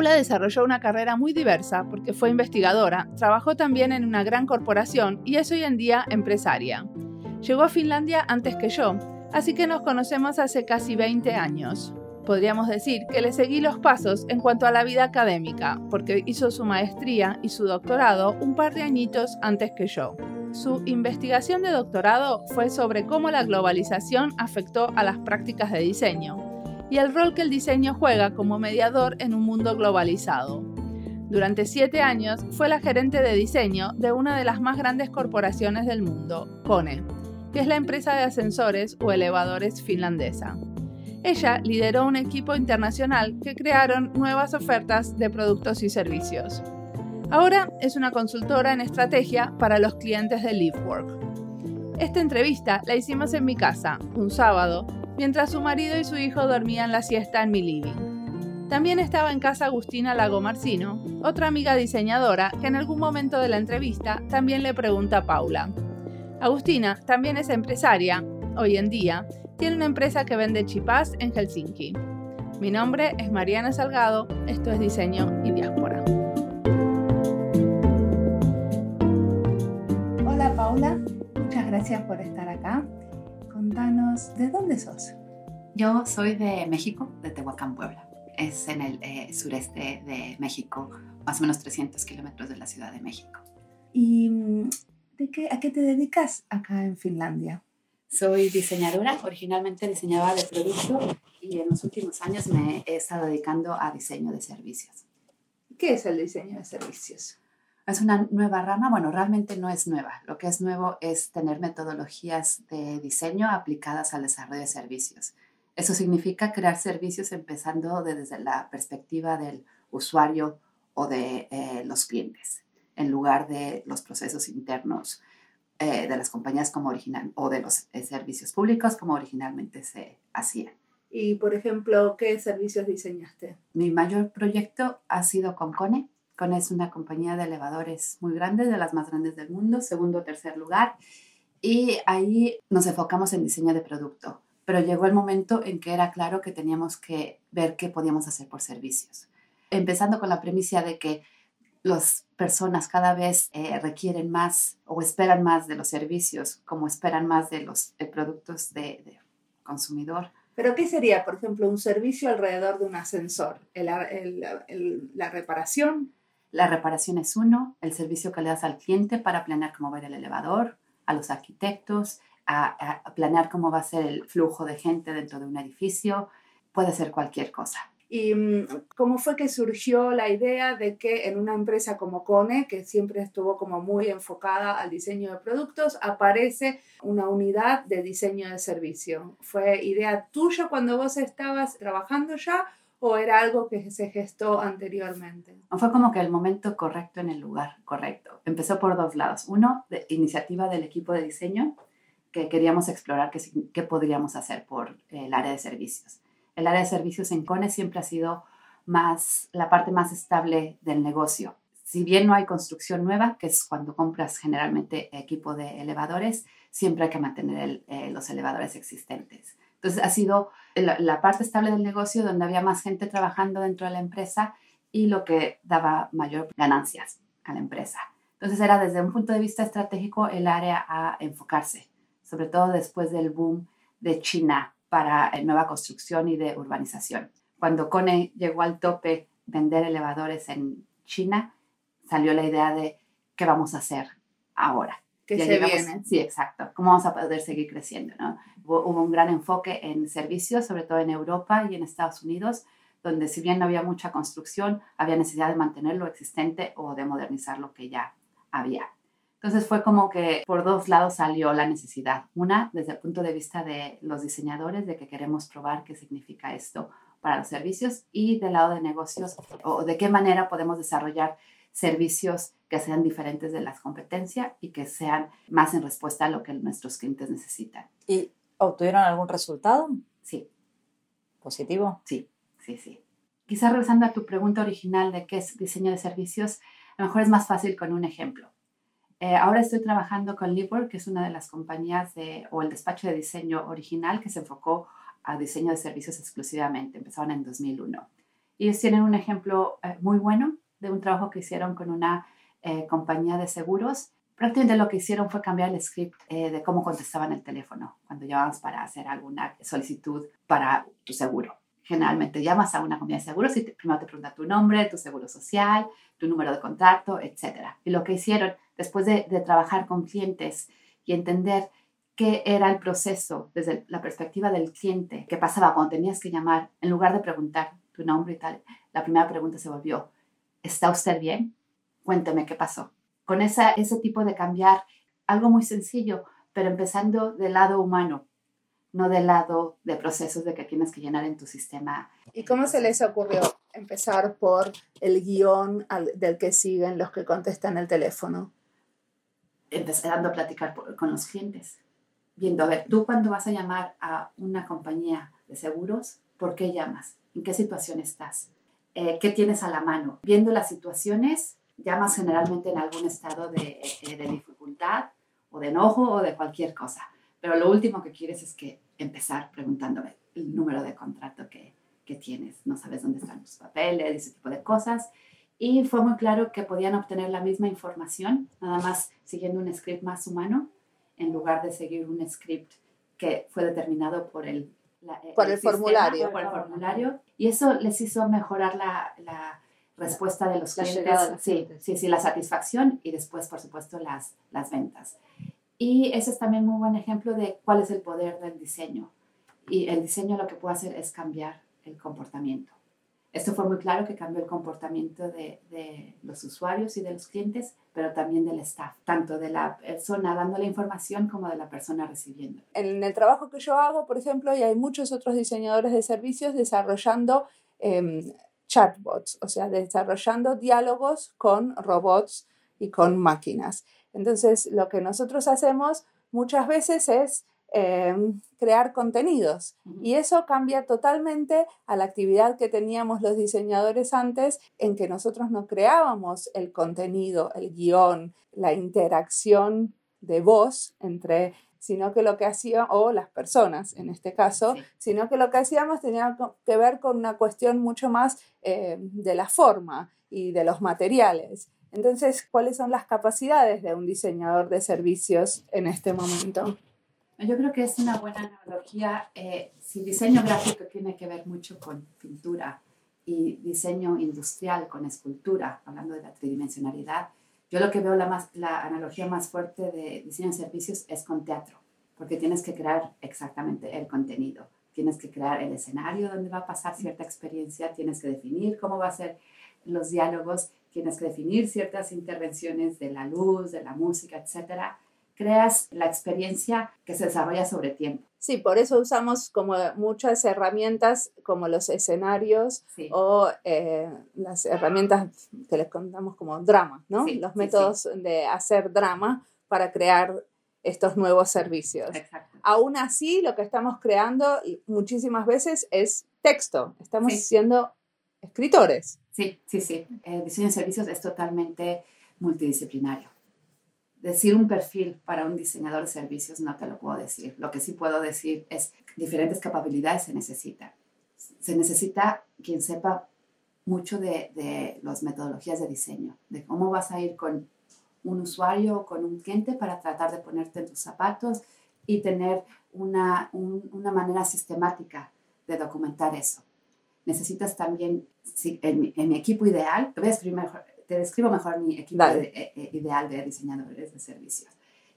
Paula desarrolló una carrera muy diversa porque fue investigadora, trabajó también en una gran corporación y es hoy en día empresaria. Llegó a Finlandia antes que yo, así que nos conocemos hace casi 20 años. Podríamos decir que le seguí los pasos en cuanto a la vida académica, porque hizo su maestría y su doctorado un par de añitos antes que yo. Su investigación de doctorado fue sobre cómo la globalización afectó a las prácticas de diseño y el rol que el diseño juega como mediador en un mundo globalizado. Durante siete años fue la gerente de diseño de una de las más grandes corporaciones del mundo, KONE, que es la empresa de ascensores o elevadores finlandesa. Ella lideró un equipo internacional que crearon nuevas ofertas de productos y servicios. Ahora es una consultora en estrategia para los clientes de LiveWork. Esta entrevista la hicimos en mi casa, un sábado, mientras su marido y su hijo dormían la siesta en mi living. También estaba en casa Agustina Lago Marcino, otra amiga diseñadora que en algún momento de la entrevista también le pregunta a Paula. Agustina también es empresaria, hoy en día, tiene una empresa que vende chipás en Helsinki. Mi nombre es Mariana Salgado, esto es Diseño y Diáspora. Hola Paula, muchas gracias por estar acá. Contanos, ¿de dónde sos? Yo soy de México, de Tehuacán, Puebla. Es en el eh, sureste de México, más o menos 300 kilómetros de la Ciudad de México. ¿Y mm, de qué, a qué te dedicas acá en Finlandia? Soy diseñadora, originalmente diseñaba de producto y en los últimos años me he estado dedicando a diseño de servicios. ¿Qué es el diseño de servicios? Es una nueva rama, bueno, realmente no es nueva. Lo que es nuevo es tener metodologías de diseño aplicadas al desarrollo de servicios. Eso significa crear servicios empezando desde la perspectiva del usuario o de eh, los clientes, en lugar de los procesos internos eh, de las compañías como original o de los eh, servicios públicos como originalmente se hacía. Y, por ejemplo, ¿qué servicios diseñaste? Mi mayor proyecto ha sido con Cone. Es una compañía de elevadores muy grande, de las más grandes del mundo, segundo o tercer lugar. Y ahí nos enfocamos en diseño de producto. Pero llegó el momento en que era claro que teníamos que ver qué podíamos hacer por servicios. Empezando con la premisa de que las personas cada vez eh, requieren más o esperan más de los servicios, como esperan más de los productos de, consumidor. ¿Pero qué sería, por ejemplo, un servicio alrededor de un ascensor? ¿La reparación? La reparación es uno, el servicio que le das al cliente para planear cómo va a el elevador, a los arquitectos, a planear cómo va a ser el flujo de gente dentro de un edificio, puede ser cualquier cosa. ¿Y mm, cómo fue que surgió la idea de que en una empresa como Cone, que siempre estuvo como muy enfocada al diseño de productos, aparece una unidad de diseño de servicio? ¿Fue idea tuya cuando vos estabas trabajando ya o era algo que se gestó anteriormente? Fue como que el momento correcto en el lugar correcto. Empezó por dos lados. Uno, de iniciativa del equipo de diseño, que queríamos explorar qué, podríamos hacer por el área de servicios el área de servicios en CONE siempre ha sido más la parte más estable del negocio. Si bien no hay construcción nueva, que es cuando compras generalmente equipo de elevadores, siempre hay que mantener eh, los elevadores existentes. Entonces ha sido la, parte estable del negocio donde había más gente trabajando dentro de la empresa y lo que daba mayor ganancias a la empresa. Entonces era desde un punto de vista estratégico el área a enfocarse, sobre todo después del boom de China para eh, nueva construcción y de urbanización. Cuando Cone llegó al tope vender elevadores en China, salió la idea de qué vamos a hacer ahora. Que se viene. Sí, exacto. ¿Cómo vamos a poder seguir creciendo? ¿no? Hubo, hubo, un gran enfoque en servicios, sobre todo en Europa y en Estados Unidos, donde si bien no había mucha construcción, había necesidad de mantener lo existente o de modernizar lo que ya había. Entonces fue como que por dos lados salió la necesidad. Una, desde el punto de vista de los diseñadores, de que queremos probar qué significa esto para los servicios y del lado de negocios o de qué manera podemos desarrollar servicios que sean diferentes de las competencias y que sean más en respuesta a lo que nuestros clientes necesitan. ¿Y obtuvieron algún resultado? Sí. ¿Positivo? Sí, sí, sí. Quizás regresando a tu pregunta original de qué es diseño de servicios, a lo mejor es más fácil con un ejemplo. Eh, ahora estoy trabajando con Livework, que es una de las compañías de, o el despacho de diseño original que se enfocó a diseño de servicios exclusivamente. Empezaron en 2001. Ellos tienen un ejemplo eh, muy bueno de un trabajo que hicieron con una eh, compañía de seguros. Prácticamente lo que hicieron fue cambiar el script eh, de cómo contestaban el teléfono cuando llamabas para hacer alguna solicitud para tu seguro. Generalmente llamas a una compañía de seguros y primero te pregunta tu nombre, tu seguro social, tu número de contrato, etc. Y lo que hicieron después de, de trabajar con clientes y entender qué era el proceso desde la perspectiva del cliente, qué pasaba cuando tenías que llamar, en lugar de preguntar tu nombre y tal, la primera pregunta se volvió, ¿está usted bien? Cuénteme qué pasó. Con esa, ese tipo de cambiar, algo muy sencillo, pero empezando del lado humano, no del lado de procesos de que tienes que llenar en tu sistema. ¿Y cómo se les ocurrió empezar por el guion del que siguen los que contestan el teléfono? Empezando a platicar con los clientes viendo, a ver, tú cuando vas a llamar a una compañía de seguros, ¿por qué llamas? ¿En qué situación estás? Eh, ¿Qué tienes a la mano? Viendo las situaciones, llamas generalmente en algún estado de, eh, de, dificultad o de enojo o de cualquier cosa. Pero lo último que quieres es que empezar preguntándome el número de contrato que, que tienes. No sabes dónde están tus papeles, ese tipo de cosas. Y fue muy claro que podían obtener la misma información, nada más siguiendo un script más humano, en lugar de seguir un script que fue determinado por el, eh, por el, formulario. Por el formulario. Y eso les hizo mejorar la, la respuesta de los clientes. sí, sí, sí, la satisfacción y después, por supuesto, las, las ventas. Y ese es también un muy buen ejemplo de cuál es el poder del diseño. Y el diseño lo que puede hacer es cambiar el comportamiento. Esto fue muy claro que cambió el comportamiento de, de, los usuarios y de los clientes, pero también del staff, tanto de la persona dando la información como de la persona recibiendo. En el trabajo que yo hago, por ejemplo, y hay muchos otros diseñadores de servicios desarrollando eh, chatbots, o sea, desarrollando diálogos con robots y con máquinas. Entonces, lo que nosotros hacemos muchas veces es Em, crear contenidos. Y eso cambia totalmente a la actividad que teníamos los diseñadores antes, en que nosotros no creábamos el contenido, el guion, la interacción de voz entre sino que lo que hacíamos, o las personas en este caso, sino que lo que hacíamos tenía que ver con una cuestión mucho más eh, de la forma y de los materiales. Entonces, ¿cuáles son las capacidades de un diseñador de servicios en este momento? Yo creo que es una buena analogía. Eh, si diseño gráfico tiene que ver mucho con pintura y diseño industrial con escultura, hablando de la tridimensionalidad, yo lo que veo la, más, la analogía más fuerte de diseño de servicios es con teatro, porque tienes que crear exactamente el contenido. Tienes que crear el escenario donde va a pasar cierta experiencia, tienes que definir cómo va a ser los diálogos, tienes que definir ciertas intervenciones de la luz, de la música, etcétera creas la experiencia que se desarrolla sobre tiempo. Sí, por eso usamos como muchas herramientas como los escenarios o eh, las herramientas que les contamos como drama, ¿no? los métodos de hacer drama para crear estos nuevos servicios. Exacto. Aún así, lo que estamos creando muchísimas veces es texto. Estamos siendo escritores. Sí, sí, sí. El diseño de servicios es totalmente multidisciplinario decir un perfil para un diseñador de servicios no te lo puedo decir. Lo que sí puedo decir es diferentes capacidades se necesitan. Se necesita quien sepa mucho de, de las metodologías de diseño, de cómo vas a ir con un usuario o con un cliente para tratar de ponerte en tus zapatos y tener una, una manera sistemática de documentar eso. Necesitas también, en, en mi equipo ideal, escribir mejor, te describo mejor mi equipo eh, eh, ideal de diseñadores de servicios.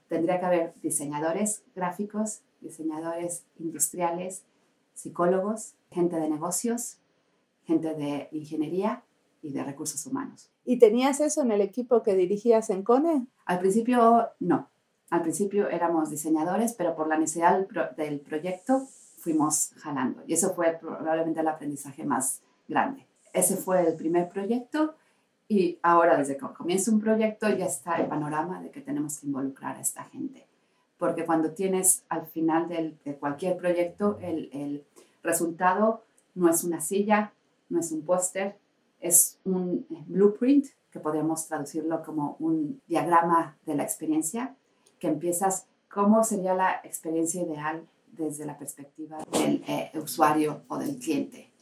Tendría que haber diseñadores gráficos, diseñadores industriales, psicólogos, gente de negocios, gente de ingeniería y de recursos humanos. ¿Y tenías eso en el equipo que dirigías en CONE? Al principio no. Al principio éramos diseñadores, pero por la necesidad del proyecto fuimos jalando. Y eso fue probablemente el aprendizaje más grande. Ese fue el primer proyecto y ahora, desde que comienza un proyecto, ya está el panorama de que tenemos que involucrar a esta gente. Porque cuando tienes al final del, de cualquier proyecto, el, el, resultado no es una silla, no es un póster, es un blueprint, que podríamos traducirlo como un diagrama de la experiencia, que empiezas cómo sería la experiencia ideal desde la perspectiva del eh, usuario o del cliente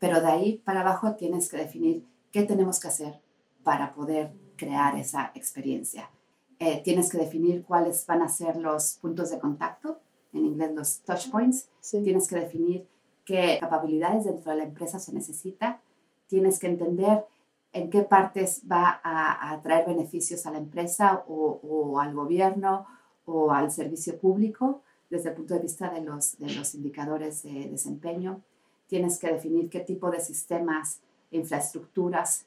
pero de ahí para abajo tienes que definir qué tenemos que hacer para poder crear esa experiencia. Eh, tienes que definir cuáles van a ser los puntos de contacto, en inglés los touch points. Tienes que definir qué capacidades dentro de la empresa se necesita. Tienes que entender en qué partes va a, traer beneficios a la empresa o, al gobierno o al servicio público desde el punto de vista de los, de los indicadores de desempeño. Tienes que definir qué tipo de sistemas infraestructuras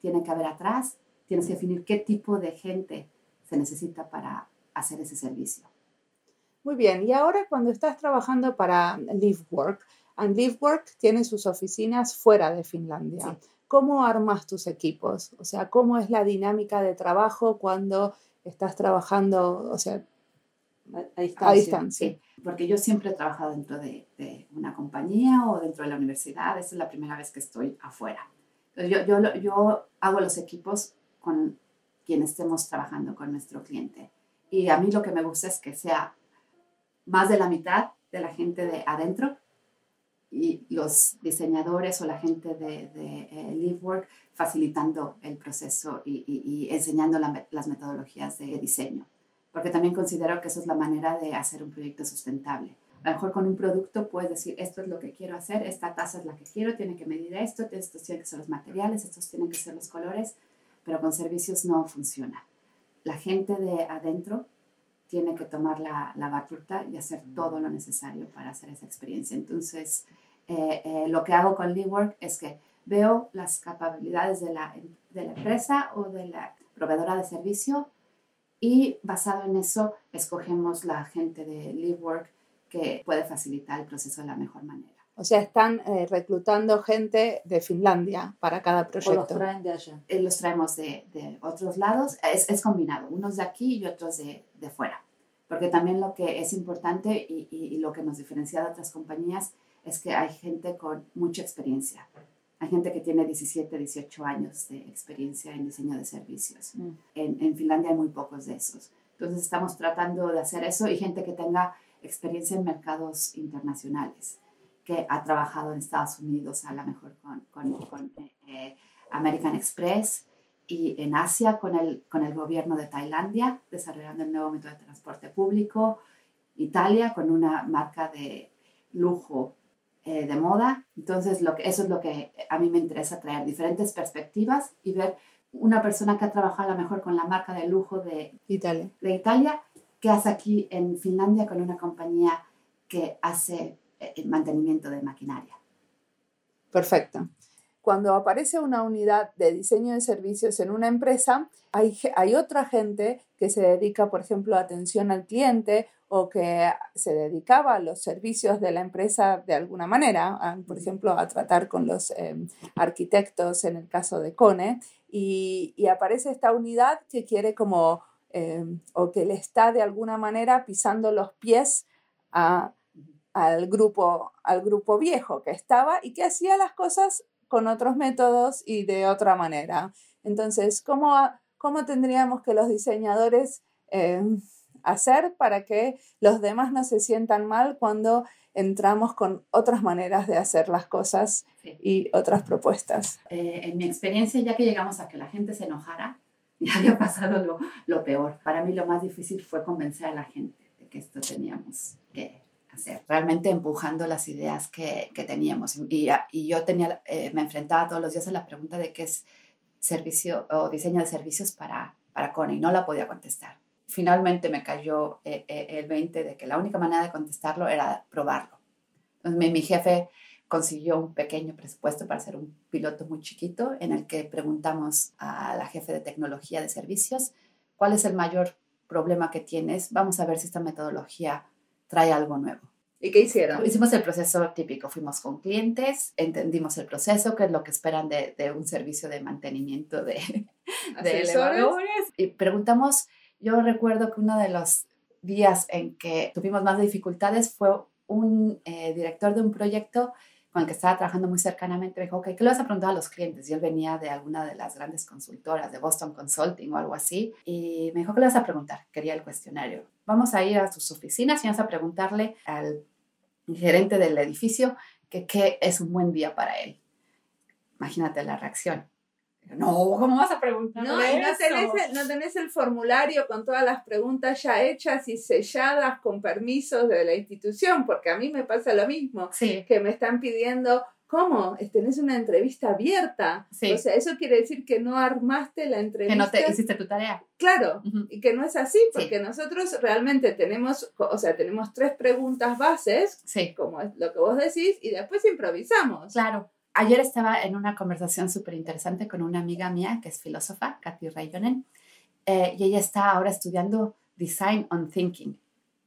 tiene que haber atrás. Tienes que definir qué tipo de gente se necesita para hacer ese servicio. Muy bien, y ahora cuando estás trabajando para LiveWork, and LiveWork tiene sus oficinas fuera de Finlandia. ¿Cómo armas tus equipos? O sea, ¿cómo es la dinámica de trabajo cuando estás trabajando, o sea, a distancia? Porque yo siempre he trabajado dentro de, una compañía o dentro de la universidad. Esta es la primera vez que estoy afuera. Yo, hago los equipos con quien estemos trabajando con nuestro cliente. Y a mí lo que me gusta es que sea más de la mitad de la gente de adentro y los diseñadores o la gente de, de eh, LiveWork facilitando el proceso y, enseñando las metodologías de diseño. Porque también considero que eso es la manera de hacer un proyecto sustentable. A lo mejor con un producto puedes decir, esto es lo que quiero hacer, esta taza es la que quiero, tiene que medir esto, estos tienen que ser los materiales, estos tienen que ser los colores, pero con servicios no funciona. La gente de adentro tiene que tomar la, la batuta y hacer todo lo necesario para hacer esa experiencia. Entonces, eh, eh, lo que hago con LeeWork es que veo las capacidades de la, de la empresa o de la proveedora de servicio y basado en eso escogemos la gente de LeeWork que puede facilitar el proceso de la mejor manera. O sea, están eh, reclutando gente de Finlandia para cada proyecto. los traen de allá? Eh, los traemos de, de otros lados. Es, es, combinado, unos de aquí y otros de, de fuera. Porque también lo que es importante y, y, lo que nos diferencia de otras compañías es que hay gente con mucha experiencia. Hay gente que tiene 17, 18 años de experiencia en diseño de servicios. Mm. En, en Finlandia hay muy pocos de esos. Entonces estamos tratando de hacer eso y gente que tenga experiencia en mercados internacionales que ha trabajado en Estados Unidos, a lo mejor con, con, eh, American Express, y en Asia con el, con el gobierno de Tailandia, desarrollando el nuevo método de transporte público, Italia con una marca de lujo eh, de moda. Entonces, lo que, eso es lo que a mí me interesa traer, diferentes perspectivas y ver una persona que ha trabajado a lo mejor con la marca de lujo de Italia, de Italia ¿qué hace aquí en Finlandia con una compañía que hace el mantenimiento de maquinaria. Perfecto. Cuando aparece una unidad de diseño de servicios en una empresa, hay, hay otra gente que se dedica, por ejemplo, a atención al cliente o que se dedicaba a los servicios de la empresa de alguna manera, por ejemplo, a tratar con los em, arquitectos en el caso de Cone, y, y aparece esta unidad que quiere como, em, o que le está de alguna manera pisando los pies a al grupo, al grupo viejo que estaba y que hacía las cosas con otros métodos y de otra manera. Entonces, ¿cómo, cómo tendríamos que los diseñadores eh, hacer para que los demás no se sientan mal cuando entramos con otras maneras de hacer las cosas y otras propuestas? Eh, en mi experiencia, ya que llegamos a que la gente se enojara, ya había pasado lo, lo peor. Para mí lo más difícil fue convencer a la gente de que esto teníamos que hacer, realmente empujando las ideas que, que teníamos. Y, y, yo tenía, eh, me enfrentaba todos los días a la pregunta de qué es servicio o diseño de servicios para, para Cone y no la podía contestar. Finalmente me cayó eh, eh, el 20 de que la única manera de contestarlo era probarlo. Entonces mi, mi jefe consiguió un pequeño presupuesto para hacer un piloto muy chiquito en el que preguntamos a la jefe de tecnología de servicios cuál es el mayor problema que tienes. Vamos a ver si esta metodología trae algo nuevo. ¿Y qué hicieron? Hicimos el proceso típico, fuimos con clientes, entendimos el proceso, qué es lo que esperan de, de un servicio de mantenimiento de, de elevadores. Y preguntamos, yo recuerdo que uno de los días en que tuvimos más dificultades fue un eh, director de un proyecto con el que estaba trabajando muy cercanamente, me dijo, ok, ¿qué le vas a preguntar a los clientes? Y él venía de alguna de las grandes consultoras, de Boston Consulting o algo así, y me dijo, ¿qué le vas a preguntar? Quería el cuestionario. Vamos a ir a sus oficinas y vamos a preguntarle al gerente del edificio que qué es un buen día para él. Imagínate la reacción. No, ¿cómo vas a preguntar? No, y no tenés, el, no tenés el formulario con todas las preguntas ya hechas y selladas con permisos de la institución, porque a mí me pasa lo mismo, Sí, que me están pidiendo, ¿cómo? Tenés una entrevista abierta. Sí. O sea, eso quiere decir que no armaste la entrevista. que no te hiciste tu tarea. Claro, y que no es así, porque nosotros realmente tenemos, o sea, tenemos tres preguntas bases, Sí, como es lo que vos decís, y después improvisamos. claro. Ayer estaba en una conversación súper interesante con una amiga mía que es filósofa, Kathy Reijonen, eh, y ella está ahora estudiando Design on Thinking,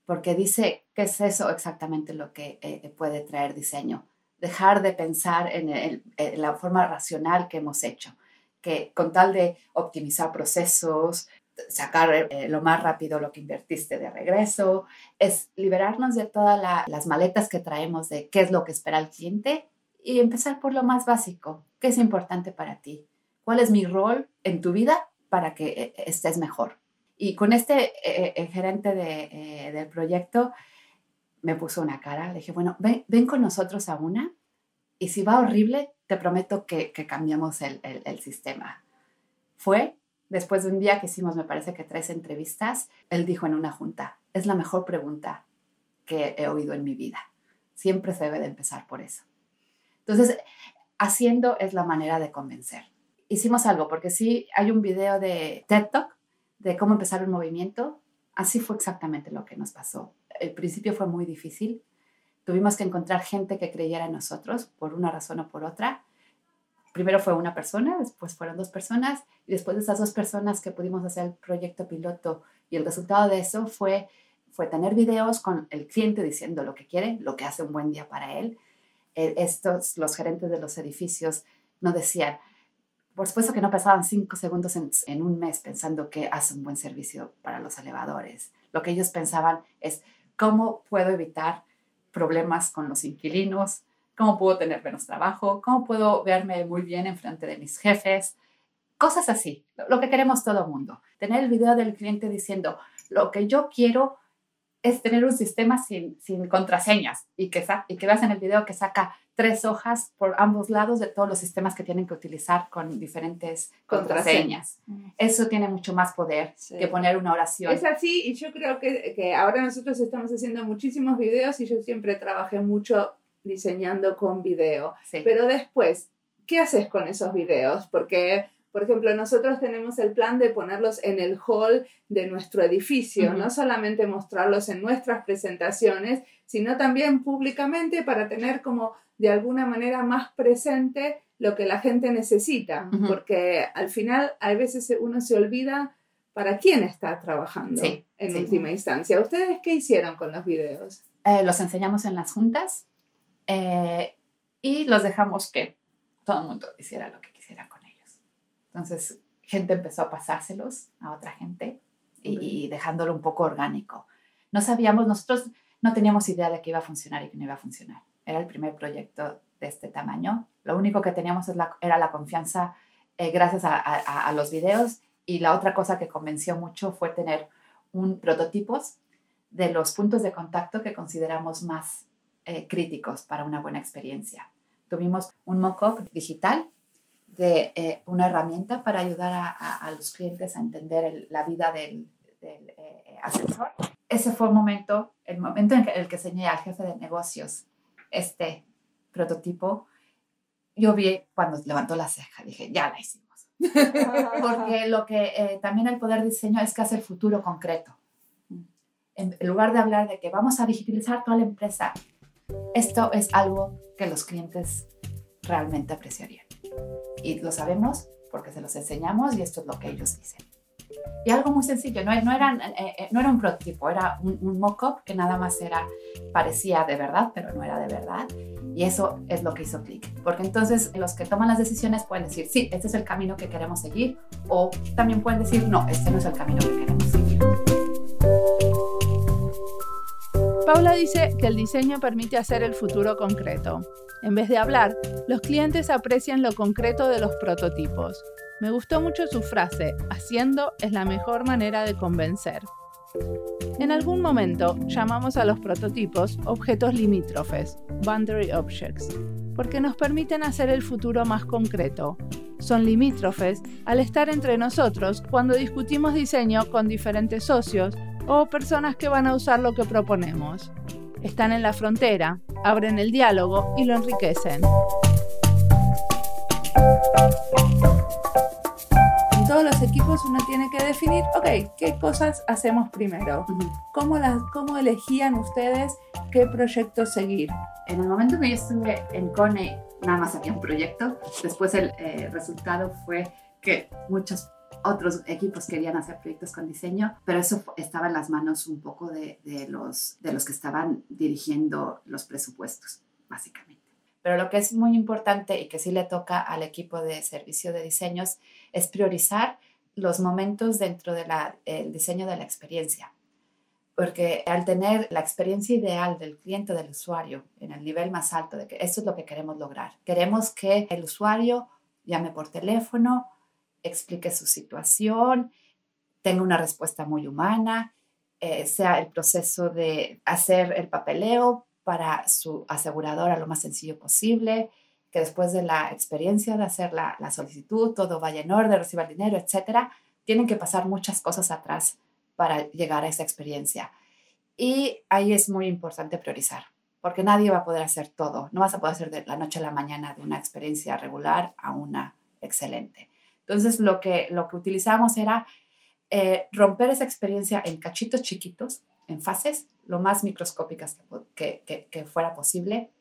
porque dice que es eso exactamente lo que eh, puede traer diseño. Dejar de pensar en, el- en la forma racional que hemos hecho, que con tal de optimizar procesos, sacar eh, lo más rápido lo que invertiste de regreso, es liberarnos de todas la- las maletas que traemos de qué es lo que espera el cliente y empezar por lo más básico. ¿Qué es importante para ti? ¿Cuál es mi rol en tu vida para que eh, estés mejor? Y con este eh, eh, gerente de, eh, del proyecto me puso una cara. Le dije, bueno, ven, con nosotros a una y si va horrible, te prometo que, que cambiamos el sistema. Fue después de un día que hicimos, me parece que tres entrevistas, él dijo en una junta, es la mejor pregunta que he oído en mi vida. Siempre se debe de empezar por eso. Entonces, haciendo es la manera de convencer. Hicimos algo, porque sí hay un video de TED Talk de cómo empezar un movimiento. Así fue exactamente lo que nos pasó. El principio fue muy difícil. Tuvimos que encontrar gente que creyera en nosotros por una razón o por otra. Primero fue una persona, después fueron dos personas, y después de esas dos personas que pudimos hacer el proyecto piloto, y el resultado de eso fue, fue tener videos con el cliente diciendo lo que quiere, lo que hace un buen día para él, estos, los gerentes de los edificios no decían, por supuesto que no pasaban cinco segundos en, en, un mes pensando que hace un buen servicio para los elevadores. Lo que ellos pensaban es, ¿cómo puedo evitar problemas con los inquilinos? ¿Cómo puedo tener menos trabajo? ¿Cómo puedo verme muy bien en frente de mis jefes? Cosas así, lo que queremos todo el mundo. Tener el video del cliente diciendo, lo que yo quiero es tener un sistema sin, sin contraseñas y que, y que veas en el video que saca tres hojas por ambos lados de todos los sistemas que tienen que utilizar con diferentes contraseñas. contraseñas. Eso tiene mucho más poder sí. que poner una oración. Es así y yo creo que, que, ahora nosotros estamos haciendo muchísimos videos y yo siempre trabajé mucho diseñando con video. Sí. Pero después, ¿qué haces con esos videos? Porque por ejemplo, nosotros tenemos el plan de ponerlos en el hall de nuestro edificio, uh -huh. no solamente mostrarlos en nuestras presentaciones, sino también públicamente para tener como de alguna manera más presente lo que la gente necesita, uh -huh. porque al final a veces uno se olvida para quién está trabajando sí, en sí. última instancia. ¿Ustedes qué hicieron con los videos? Eh, los enseñamos en las juntas eh, y los dejamos que todo el mundo hiciera lo que. Entonces, gente empezó a pasárselos a otra gente y, y, dejándolo un poco orgánico. No sabíamos, nosotros no teníamos idea de que iba a funcionar y que no iba a funcionar. Era el primer proyecto de este tamaño. Lo único que teníamos era la confianza eh, gracias a, a, a, los videos y la otra cosa que convenció mucho fue tener un prototipos de los puntos de contacto que consideramos más eh, críticos para una buena experiencia. Tuvimos un mock-up digital de eh, una herramienta para ayudar a, a, a, los clientes a entender el, la vida del, del eh, asesor. Ese fue el momento, el momento en el que enseñé al jefe de negocios este prototipo. Yo vi cuando levantó la ceja, dije, ya la hicimos. Porque lo que eh, también el poder diseño es que hace el futuro concreto. En lugar de hablar de que vamos a digitalizar toda la empresa, esto es algo que los clientes realmente apreciarían y lo sabemos porque se los enseñamos y esto es lo que ellos dicen. Y algo muy sencillo, no, no, eran, eh, no era un prototipo, era un, un mock-up que nada más era, parecía de verdad, pero no era de verdad. Y eso es lo que hizo clic. Porque entonces los que toman las decisiones pueden decir, sí, este es el camino que queremos seguir, o también pueden decir, no, este no es el camino que queremos seguir. Paula dice que el diseño permite hacer el futuro concreto. En vez de hablar, los clientes aprecian lo concreto de los prototipos. Me gustó mucho su frase, haciendo es la mejor manera de convencer. En algún momento llamamos a los prototipos objetos limítrofes, boundary objects. porque nos permiten hacer el futuro más concreto. Son limítrofes al estar entre nosotros cuando discutimos diseño con diferentes socios o personas que van a usar lo que proponemos. Están en la frontera, abren el diálogo y lo enriquecen. En todos los equipos uno tiene que definir, ok, ¿qué cosas hacemos primero? ¿Cómo, las, ¿Cómo elegían ustedes qué proyecto seguir? En el momento que yo estuve en CONE, nada más había un proyecto. Después el eh, resultado fue que muchos otros equipos querían hacer proyectos con diseño, pero eso estaba en las manos un poco de, los, de los que estaban dirigiendo los presupuestos, básicamente. Pero lo que es muy importante y que sí le toca al equipo de servicio de diseños es priorizar los momentos dentro del diseño de la experiencia. Porque al tener la experiencia ideal del cliente, del usuario, en el nivel más alto, de que eso es lo que queremos lograr. Queremos que el usuario llame por teléfono, explique su situación, tenga una respuesta muy humana, eh, sea el proceso de hacer el papeleo para su aseguradora lo más sencillo posible, que después de la experiencia de hacer la, la solicitud, todo vaya en orden, reciba el dinero, etcétera, tienen que pasar muchas cosas atrás para llegar a esa experiencia. Y ahí es muy importante priorizar, porque nadie va a poder hacer todo. No vas a poder hacer de la noche a la mañana de una experiencia regular a una excelente. Entonces, lo que, lo que utilizamos era eh, romper esa experiencia en cachitos chiquitos, en fases, lo más microscópicas que, que, que, fuera posible.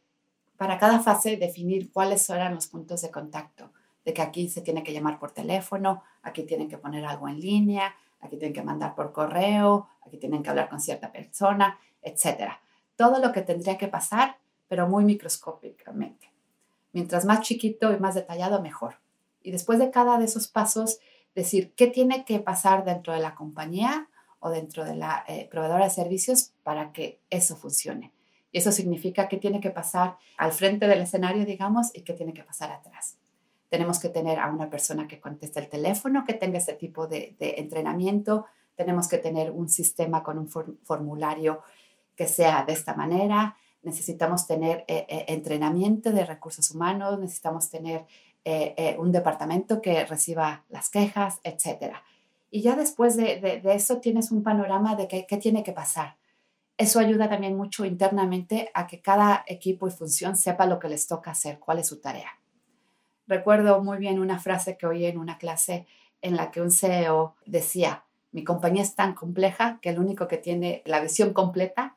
Para cada fase, definir cuáles eran los puntos de contacto, de que aquí se tiene que llamar por teléfono, aquí tienen que poner algo en línea, aquí tienen que mandar por correo, aquí tienen que hablar con cierta persona, etc. Todo lo que tendría que pasar, pero muy microscópicamente. Mientras más chiquito y más detallado, mejor. Y después de cada de esos pasos, decir qué tiene que pasar dentro de la compañía o dentro de la eh, proveedora de servicios para que eso funcione. Y eso significa que tiene que pasar al frente del escenario, digamos, y que tiene que pasar atrás. Tenemos que tener a una persona que conteste el teléfono, que tenga ese tipo de, entrenamiento. Tenemos que tener un sistema con un formulario que sea de esta manera. Necesitamos tener eh, eh, entrenamiento de recursos humanos, necesitamos tener eh, eh, un departamento que reciba las quejas, etc. Y ya después de, eso tienes un panorama de qué, tiene que pasar. Eso ayuda también mucho internamente a que cada equipo y función sepa lo que les toca hacer, cuál es su tarea. Recuerdo muy bien una frase que oí en una clase en la que un CEO decía, mi compañía es tan compleja que el único que tiene la visión completa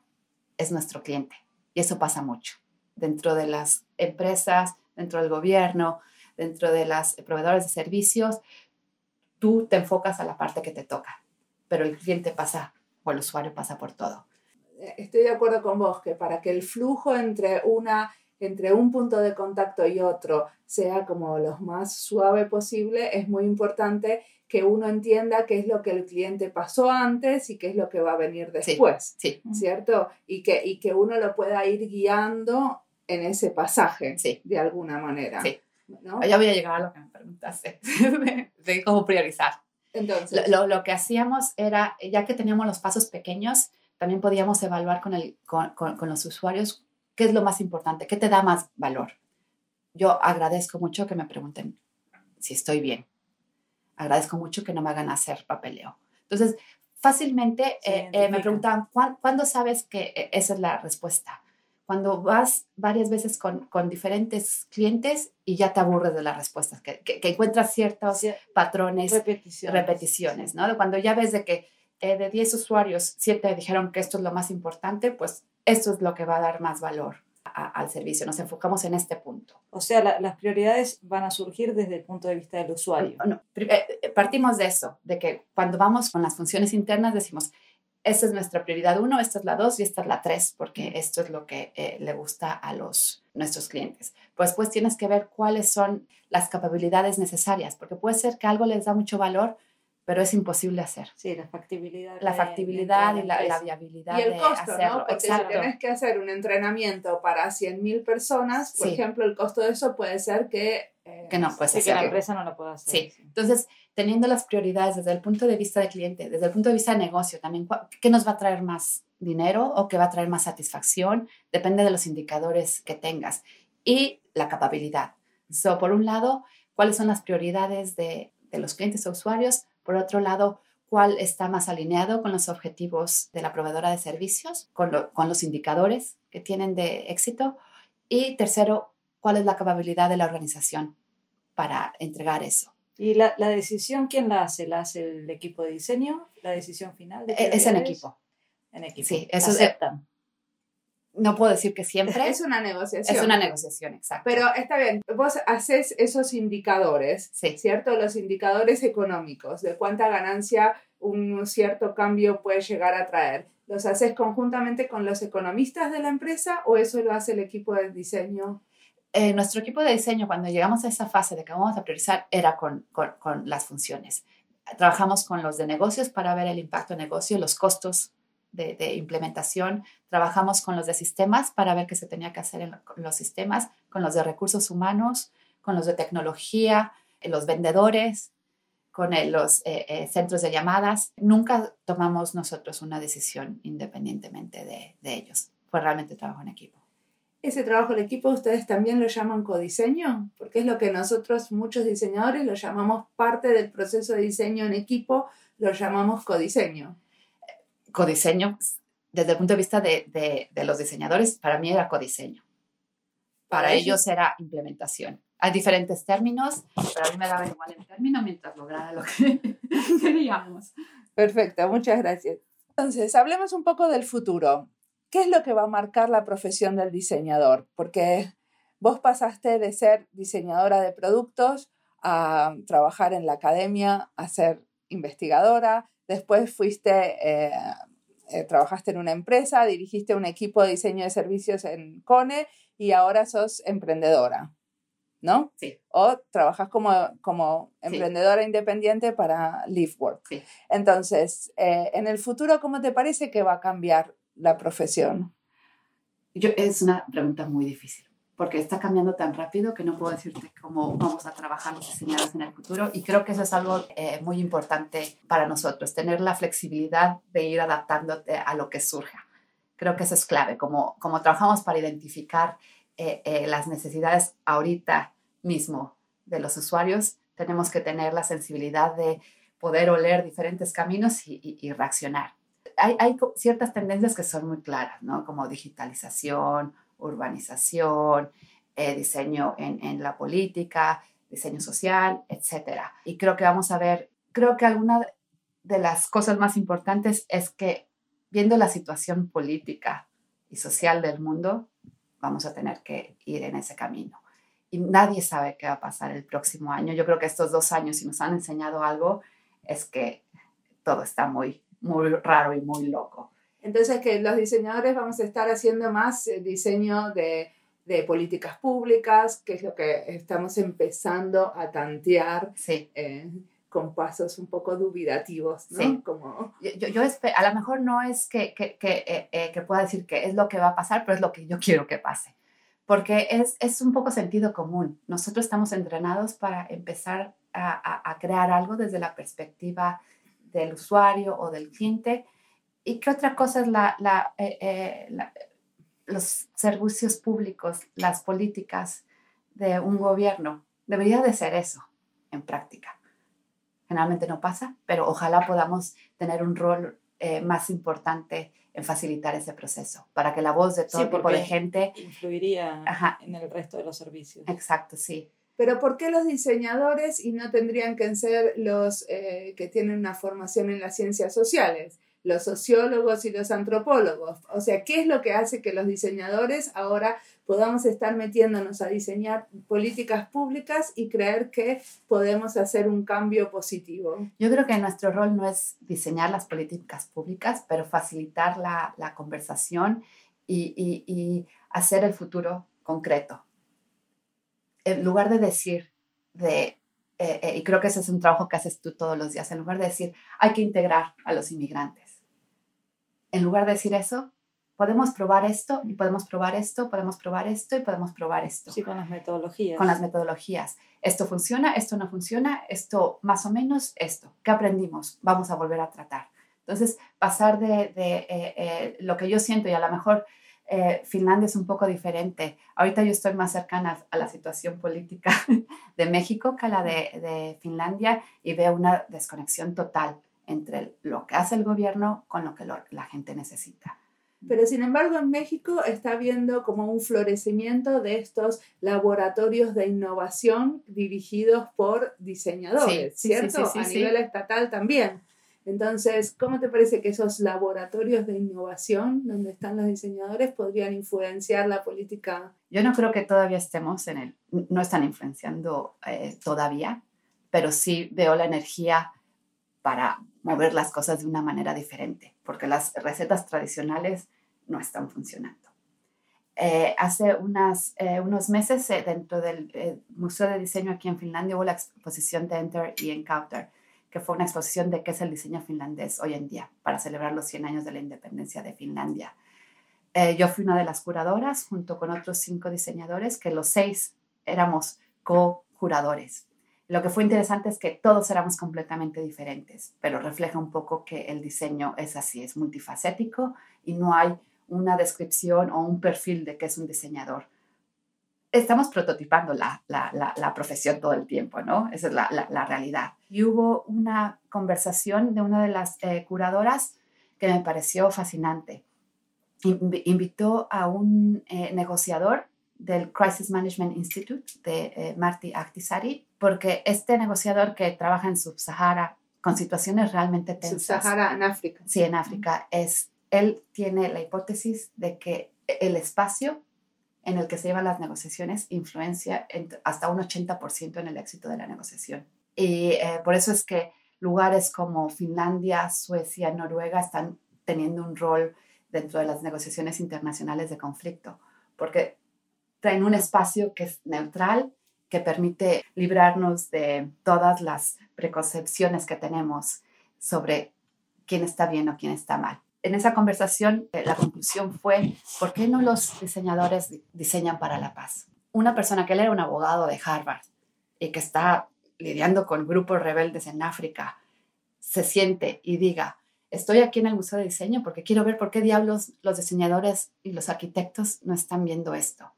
es nuestro cliente. Y eso pasa mucho dentro de las empresas, dentro del gobierno, dentro de las proveedores de servicios, tú te enfocas a la parte que te toca, pero el cliente pasa o el usuario pasa por todo. Estoy de acuerdo con vos que para que el flujo entre una entre un punto de contacto y otro sea como lo más suave posible, es muy importante que uno entienda qué es lo que el cliente pasó antes y qué es lo que va a venir después, sí, ¿cierto? Y que, y que uno lo pueda ir guiando en ese pasaje, de alguna manera. Sí. Ya voy a llegar a lo que me preguntaste, de, cómo priorizar. Entonces. Lo, lo, que hacíamos era, ya que teníamos los pasos pequeños, también podíamos evaluar con, el, con, con, los usuarios qué es lo más importante, qué te da más valor. Yo agradezco mucho que me pregunten si estoy bien. Agradezco mucho que no me hagan hacer papeleo. Entonces, fácilmente eh, eh, me preguntan, ¿cuándo sabes que eh, esa es la respuesta? Cuando vas varias veces con, con, diferentes clientes y ya te aburres de las respuestas, que, que, encuentras ciertos patrones, repeticiones, repeticiones ¿no? Cuando ya ves de que eh, de 10 usuarios, 7 dijeron que esto es lo más importante, pues esto es lo que va a dar más valor al servicio. Nos enfocamos en este punto. O sea, las prioridades van a surgir desde el punto de vista del usuario. No, eh, eh, partimos de eso, de que cuando vamos con las funciones internas decimos, esta es nuestra prioridad uno, esta es la dos y esta es la tres, porque esto es lo que eh, le gusta a los, nuestros clientes. Pues después tienes que ver cuáles son las capacidades necesarias, porque puede ser que algo les da mucho valor, pero es imposible hacer. Sí, la factibilidad. La factibilidad y la, viabilidad y el costo, hacerlo. ¿no? Porque si tienes que hacer un entrenamiento para 100.000 personas, por ejemplo, el costo de eso puede ser que... Eh, que no puede ser. Que la empresa no lo pueda hacer. Sí. sí. Entonces, teniendo las prioridades desde el punto de vista del cliente, desde el punto de vista de negocio también, ¿qué nos va a traer más dinero o qué va a traer más satisfacción? Depende de los indicadores que tengas. Y la capacidad. So, por un lado, cuáles son las prioridades de, de los clientes o usuarios. Por otro lado, cuál está más alineado con los objetivos de la proveedora de servicios, con, con, los indicadores que tienen de éxito. Y tercero, cuál es la capacidad de la organización para entregar eso. ¿Y la, la, decisión quién la hace? ¿La hace el equipo de diseño? ¿La decisión final? De es en equipo. En equipo. Sí, eso aceptan no puedo decir que siempre. Es una negociación. Es una negociación, exacto. Pero está bien, vos haces esos indicadores, sí. ¿cierto? Los indicadores económicos, de cuánta ganancia un cierto cambio puede llegar a traer. ¿Los haces conjuntamente con los economistas de la empresa o eso lo hace el equipo de diseño? Eh, nuestro equipo de diseño, cuando llegamos a esa fase de que vamos a priorizar, era con, con, con las funciones. Trabajamos con los de negocios para ver el impacto de negocio, los costos de, implementación. Trabajamos con los de sistemas para ver qué se tenía que hacer en los sistemas, con los de recursos humanos, con los de tecnología, los vendedores, con los eh, eh, centros de llamadas. Nunca tomamos nosotros una decisión independientemente de, de ellos. Fue realmente trabajo en equipo. Ese trabajo en equipo ustedes también lo llaman codiseño, porque es lo que nosotros, muchos diseñadores, lo llamamos parte del proceso de diseño en equipo, lo llamamos codiseño codiseño, desde el punto de vista de, de, los diseñadores, para mí era codiseño. Para ellos era implementación. Hay diferentes términos, pero a mí me daba igual el término mientras lograra lo que queríamos. Perfecto, muchas gracias. Entonces, hablemos un poco del futuro. ¿Qué es lo que va a marcar la profesión del diseñador? Porque vos pasaste de ser diseñadora de productos a trabajar en la academia, a ser investigadora, Después fuiste, eh, eh, trabajaste en una empresa, dirigiste un equipo de diseño de servicios en CONE y ahora sos emprendedora, ¿no? Sí. O trabajas como, como emprendedora independiente para LeafWork. Sí. Entonces, eh, en el futuro, ¿cómo te parece que va a cambiar la profesión? Yo, es una pregunta muy difícil porque está cambiando tan rápido que no puedo decirte cómo vamos a trabajar los diseñadores en el futuro. Y creo que eso es algo eh, muy importante para nosotros, tener la flexibilidad de ir adaptándote a lo que surja. Creo que eso es clave, como, como trabajamos para identificar eh, eh, las necesidades ahorita mismo de los usuarios, tenemos que tener la sensibilidad de poder oler diferentes caminos y, y, reaccionar. Hay, hay ciertas tendencias que son muy claras, ¿no? Como digitalización, urbanización, eh, diseño en, en, la política, diseño social, etc. Y creo que vamos a ver, creo que alguna de las cosas más importantes es que viendo la situación política y social del mundo, vamos a tener que ir en ese camino. Y nadie sabe qué va a pasar el próximo año. Yo creo que estos dos años, si nos han enseñado algo, es que todo está muy, muy raro y muy loco. Entonces, que los diseñadores vamos a estar haciendo más diseño de, de, políticas públicas, que es lo que estamos empezando a tantear sí. eh, con pasos un poco dubitativos, ¿no? Sí. Como... Yo, yo a lo mejor no es que, que, que, eh, eh, que, pueda decir que es lo que va a pasar, pero es lo que yo quiero que pase. Porque es, es un poco sentido común. Nosotros estamos entrenados para empezar a, a, a crear algo desde la perspectiva del usuario o del cliente ¿Y qué otra cosa es la, la, eh, eh, la, los servicios públicos, las políticas de un gobierno? Debería de ser eso en práctica. Generalmente no pasa, pero ojalá podamos tener un rol eh, más importante en facilitar ese proceso, para que la voz de todo sí, tipo de gente influiría Ajá. en el resto de los servicios. Exacto, sí. Pero ¿por qué los diseñadores y no tendrían que ser los eh, que tienen una formación en las ciencias sociales? Los sociólogos y los antropólogos. O sea, ¿qué es lo que hace que los diseñadores ahora podamos estar metiéndonos a diseñar políticas públicas y creer que podemos hacer un cambio positivo? Yo creo que nuestro rol no es diseñar las políticas públicas, pero facilitar la, la conversación y, y, y hacer el futuro concreto. En lugar de decir, de eh, eh, y creo que ese es un trabajo que haces tú todos los días, en lugar de decir, hay que integrar a los inmigrantes. En lugar de decir eso, podemos probar esto y podemos probar esto, podemos probar esto y podemos probar esto. Sí, con las metodologías. Con las metodologías. Esto funciona, esto no funciona, esto más o menos, esto. ¿Qué aprendimos? Vamos a volver a tratar. Entonces, pasar de, de eh, eh, lo que yo siento y a lo mejor eh, Finlandia es un poco diferente. Ahorita yo estoy más cercana a la situación política de México que a la de, de Finlandia y veo una desconexión total entre lo que hace el gobierno con lo que lo- la gente necesita. Pero sin embargo en México está habiendo como un florecimiento de estos laboratorios de innovación dirigidos por diseñadores, Sí, ¿cierto? sí, sí, A nivel estatal también. Entonces, ¿cómo te parece que esos laboratorios de innovación donde están los diseñadores podrían influenciar la política? Yo no creo que todavía estemos en el, no están influenciando eh, todavía, pero sí veo la energía para mover las cosas de una manera diferente, porque las recetas tradicionales no están funcionando. Eh, hace unas, eh, unos meses eh, dentro del eh, Museo de Diseño aquí en Finlandia hubo la exposición de Enter y Encounter, que fue una exposición de qué es el diseño finlandés hoy en día, para celebrar los 100 años de la independencia de Finlandia. Eh, yo fui una de las curadoras junto con otros cinco diseñadores, que los seis éramos co-curadores. Lo que fue interesante es que todos éramos completamente diferentes, pero refleja un poco que el diseño es así, es multifacético y no hay una descripción o un perfil de qué es un diseñador. Estamos prototipando la, la, la, profesión todo el tiempo, ¿no? Esa es la, realidad. Y hubo una conversación de una de las eh, curadoras que me pareció fascinante. Invi- invitó a un eh, negociador del Crisis Management Institute de eh, Marty Ahtisaari, porque este negociador que trabaja en Sub-Sahara con situaciones realmente tensas. Sub-Sahara en África. Sí, en África. Es, él tiene la hipótesis de que el espacio en el que se llevan las negociaciones influencia en- hasta un 80% en el éxito de la negociación. Y eh, por eso es que lugares como Finlandia, Suecia, Noruega están teniendo un rol dentro de las negociaciones internacionales de conflicto, porque traen un espacio que es neutral, que permite librarnos de todas las preconcepciones que tenemos sobre quién está bien o quién está mal. En esa conversación, eh, la conclusión fue, ¿por qué no los diseñadores di- diseñan para la paz? Una persona que él era un abogado de Harvard y que está lidiando con grupos rebeldes en África, se siente y diga, estoy aquí en el Museo de Diseño porque quiero ver por qué diablos los diseñadores y los arquitectos no están viendo esto.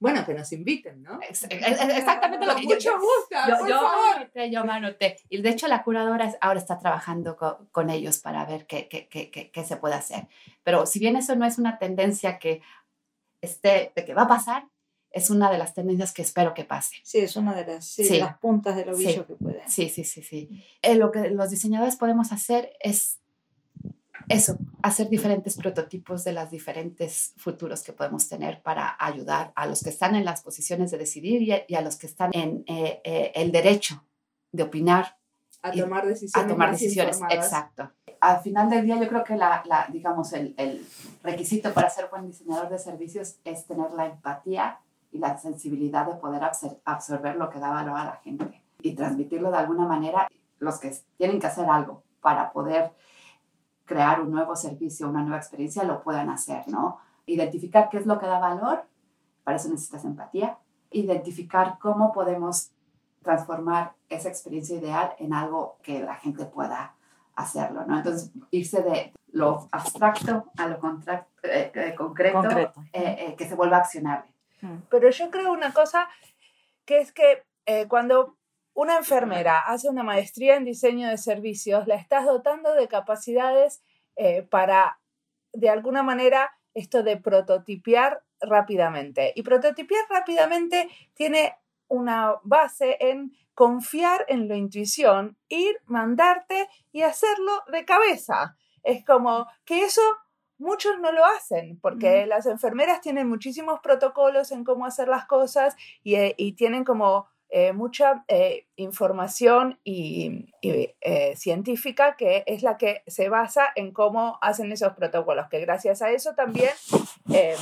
Bueno, que nos inviten, ¿no? Ex- ex- exactamente lo Con que yo- yo, por yo favor. me anoté, yo me anoté. Y de hecho la curadora ahora está trabajando co- con, ellos para ver qué, qué, qué, qué, qué se puede hacer. Pero si bien eso no es una tendencia que, esté, de que va a pasar, es una de las tendencias que espero que pase. Sí, es una de las, sí, Sí. las puntas del ovillo Sí. que puede. Sí, sí, sí, sí. Eh, lo que los diseñadores podemos hacer es eso, hacer diferentes prototipos de los diferentes futuros que podemos tener para ayudar a los que están en las posiciones de decidir y a, y a los que están en eh, eh, el derecho de opinar A y- tomar a decisiones. tomar más decisiones. informadas. Exacto. Al final del día yo creo que la, la, digamos, el, el requisito para ser buen diseñador de servicios es tener la empatía y la sensibilidad de poder absor- absorber lo que da valor a la gente y transmitirlo de alguna manera. Los que tienen que hacer algo para poder crear un nuevo servicio, una nueva experiencia, lo puedan hacer, ¿no? Identificar qué es lo que da valor, para eso necesitas empatía. Identificar cómo podemos transformar esa experiencia ideal en algo que la gente pueda hacerlo, ¿no? Entonces, irse de lo abstracto a lo eh, eh, concreto, Concreto. eh, eh, que se vuelva accionable. Pero yo creo una cosa que es que eh, cuando una enfermera hace una maestría en diseño de servicios, la estás dotando de capacidades eh, para, de alguna manera, esto de prototipiar rápidamente. Y prototipiar rápidamente tiene una base en confiar en la intuición, ir, mandarte y hacerlo de cabeza. Es como que eso muchos no lo hacen, porque las enfermeras tienen muchísimos protocolos en cómo hacer las cosas y, eh, y tienen como eh, mucha eh, información y, y, eh, científica que es la que se basa en cómo hacen esos protocolos, que gracias a eso también eh,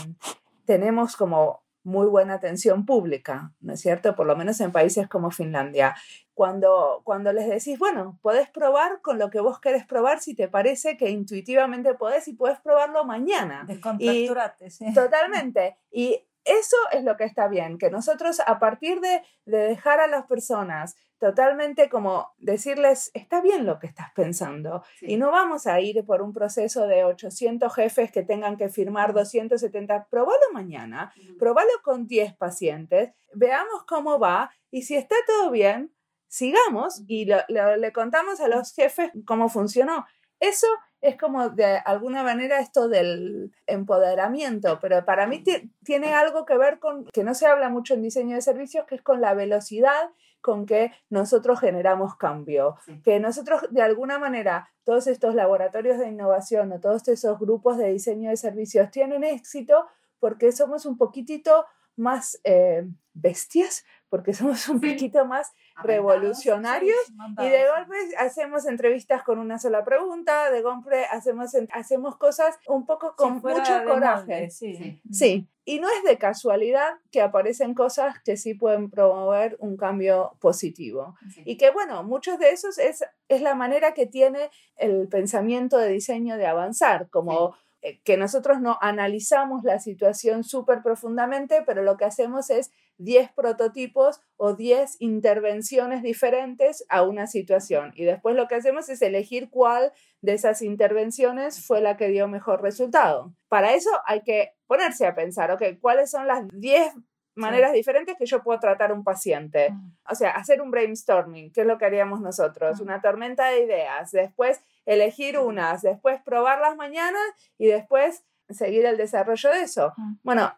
tenemos como muy buena atención pública, ¿no es cierto? Por lo menos en países como Finlandia. Cuando, cuando les decís, bueno, podés probar con lo que vos querés probar si te parece que intuitivamente podés y podés probarlo mañana. Descontracturate, sí. Totalmente. Y eso es lo que está bien, que nosotros a partir de, de dejar a las personas totalmente como decirles, está bien lo que estás pensando y no vamos a ir por un proceso de 800 jefes que tengan que firmar 270, probalo mañana, probalo con 10 pacientes, veamos cómo va y si está todo bien, sigamos y le contamos a los jefes cómo funcionó. Eso es como de alguna manera esto del empoderamiento, pero para mí tiene algo que ver con, que no se habla mucho en diseño de servicios, que es con la velocidad con que nosotros generamos cambio, que nosotros de alguna manera, todos estos laboratorios de innovación o todos esos grupos de diseño de servicios tienen éxito porque somos un poquitito más eh, bestias, porque somos un poquito más revolucionarios y de golpe hacemos entrevistas con una sola pregunta, de golpe hacemos, hacemos cosas un poco con mucho coraje. sí. sí. Y no es de casualidad que aparecen cosas que sí pueden promover un cambio positivo. Y que bueno, muchos de esos es, es la manera que tiene el pensamiento de diseño de avanzar, como eh, que nosotros no analizamos la situación súper profundamente, pero lo que hacemos es 10 prototipos o 10 intervenciones diferentes a una situación. Y después lo que hacemos es elegir cuál de esas intervenciones fue la que dio mejor resultado. Para eso hay que ponerse a pensar, ok, ¿cuáles son las 10 maneras diferentes que yo puedo tratar a un paciente? O sea, hacer un brainstorming, que es lo que haríamos nosotros, una tormenta de ideas, después elegir unas, después probarlas mañana y después seguir el desarrollo de eso. Bueno,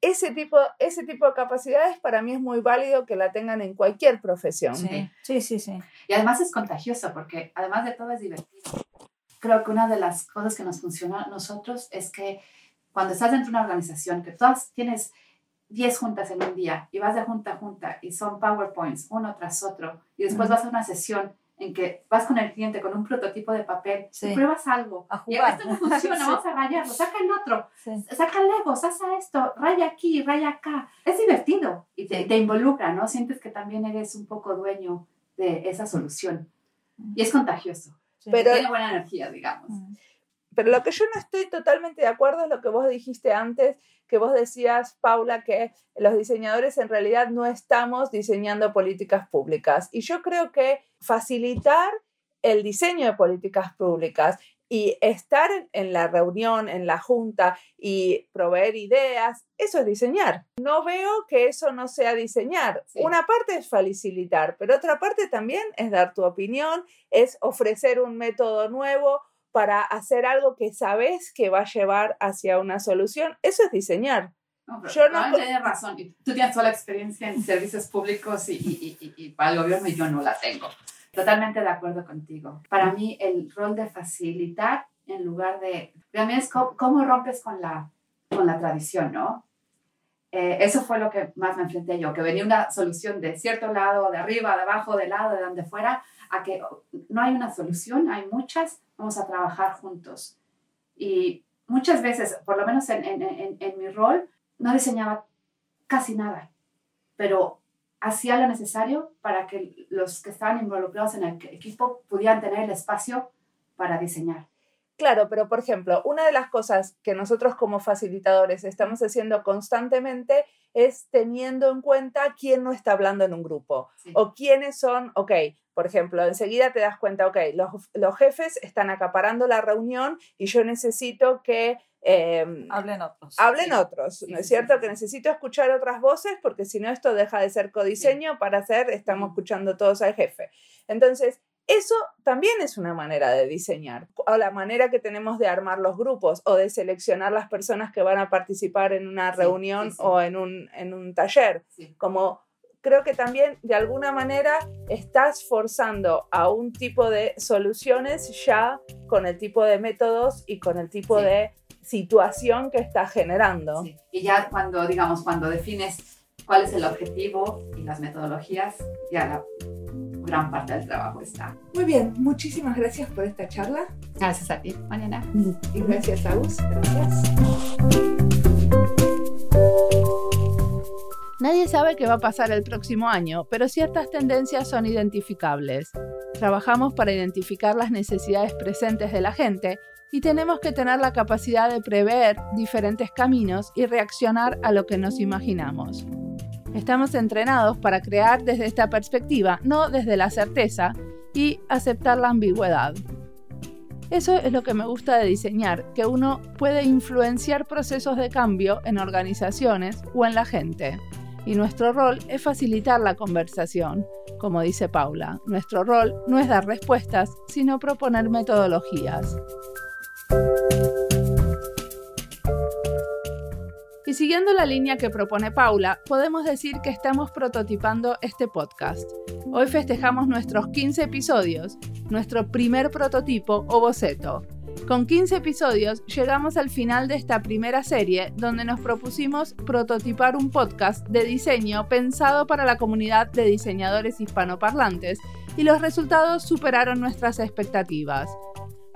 ese tipo, ese tipo de capacidades para mí es muy válido que la tengan en cualquier profesión. Sí, sí, sí. sí. Y además es contagioso porque además de todo es divertido. Creo que una de las cosas que nos funciona a nosotros es que cuando estás dentro de una organización, que todas tienes 10 juntas en un día y vas de junta a junta y son PowerPoints uno tras otro y después vas a una sesión en que vas con el cliente con un prototipo de papel, pruebas algo, a jugar. y esto no funciona, vamos a rayarlo, saca el otro, saca el Lego, saca esto, raya aquí, raya acá. Es divertido y te, te, involucra, ¿no? Sientes que también eres un poco dueño de esa solución. Y es contagioso. Pero, tiene buena energía, digamos. Pero lo que yo no estoy totalmente de acuerdo es lo que vos dijiste antes, que vos decías, Paula, que los diseñadores en realidad no estamos diseñando políticas públicas. Y yo creo que facilitar el diseño de políticas públicas y estar en la reunión, en la junta y proveer ideas, eso es diseñar. No veo que eso no sea diseñar. Una parte es facilitar, pero otra parte también es dar tu opinión, es ofrecer un método nuevo para hacer algo que sabes que va a llevar hacia una solución. Eso es diseñar. No, yo no tienes razón. Tú tienes toda la experiencia en servicios públicos y, y, y, para el gobierno y yo no la tengo. Totalmente de acuerdo contigo. Para mí el rol de facilitar en lugar de... También es cómo, rompes con la, con la tradición, ¿no? Eh, eso fue lo que más me enfrenté yo, que venía una solución de cierto lado, de arriba, de abajo, de lado, de donde fuera, a que no hay una solución, hay muchas, vamos a trabajar juntos. Y muchas veces, por lo menos en, en, en, en mi rol, no diseñaba casi nada, pero hacía lo necesario para que los que estaban involucrados en el equipo pudieran tener el espacio para diseñar. Claro, pero por ejemplo, una de las cosas que nosotros como facilitadores estamos haciendo constantemente es teniendo en cuenta quién no está hablando en un grupo o quiénes son, ok, por ejemplo, enseguida te das cuenta, ok, los, los jefes están acaparando la reunión y yo necesito que... Em, hablen otros. Hablen otros, ¿no es cierto? Que necesito escuchar otras voces porque si no esto deja de ser codiseño para hacer, estamos escuchando todos al jefe. Entonces, eso también es una manera de diseñar, o la manera que tenemos de armar los grupos o de seleccionar las personas que van a participar en una reunión o en un, en un taller. Como creo que también de alguna manera estás forzando a un tipo de soluciones ya con el tipo de métodos y con el tipo de situación que estás generando. Y ya cuando, digamos, cuando defines cuál es el objetivo y las metodologías, ya la gran parte del trabajo está. Muy bien, muchísimas gracias por esta charla. Gracias a ti, Mariana. Y gracias a vos. Gracias. Nadie sabe qué va a pasar el próximo año, pero ciertas tendencias son identificables. Trabajamos para identificar las necesidades presentes de la gente y tenemos que tener la capacidad de prever diferentes caminos y reaccionar a lo que nos imaginamos. Estamos entrenados para crear desde esta perspectiva, no desde la certeza, y aceptar la ambigüedad. Eso es lo que me gusta de diseñar, que uno puede influenciar procesos de cambio en organizaciones o en la gente. Y nuestro rol es facilitar la conversación. Como dice Paula, nuestro rol no es dar respuestas, sino proponer metodologías. Y siguiendo la línea que propone Paula, podemos decir que estamos prototipando este podcast. Hoy festejamos nuestros 15 episodios, nuestro primer prototipo o boceto. Con 15 episodios llegamos al final de esta primera serie donde nos propusimos prototipar un podcast de diseño pensado para la comunidad de diseñadores hispanoparlantes y los resultados superaron nuestras expectativas.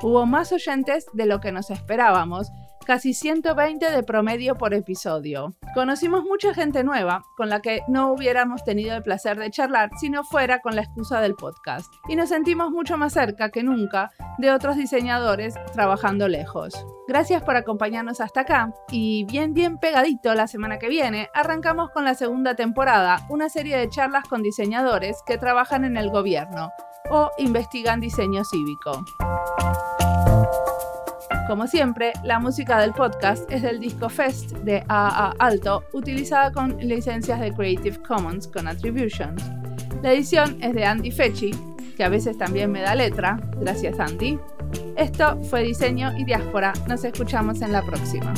Hubo más oyentes de lo que nos esperábamos casi 120 de promedio por episodio. Conocimos mucha gente nueva con la que no hubiéramos tenido el placer de charlar si no fuera con la excusa del podcast. Y nos sentimos mucho más cerca que nunca de otros diseñadores trabajando lejos. Gracias por acompañarnos hasta acá y bien bien pegadito la semana que viene arrancamos con la segunda temporada, una serie de charlas con diseñadores que trabajan en el gobierno o investigan diseño cívico. Como siempre, la música del podcast es del disco Fest de AA Alto, utilizada con licencias de Creative Commons con Attributions. La edición es de Andy Fechi, que a veces también me da letra. Gracias, Andy. Esto fue Diseño y Diáspora. Nos escuchamos en la próxima.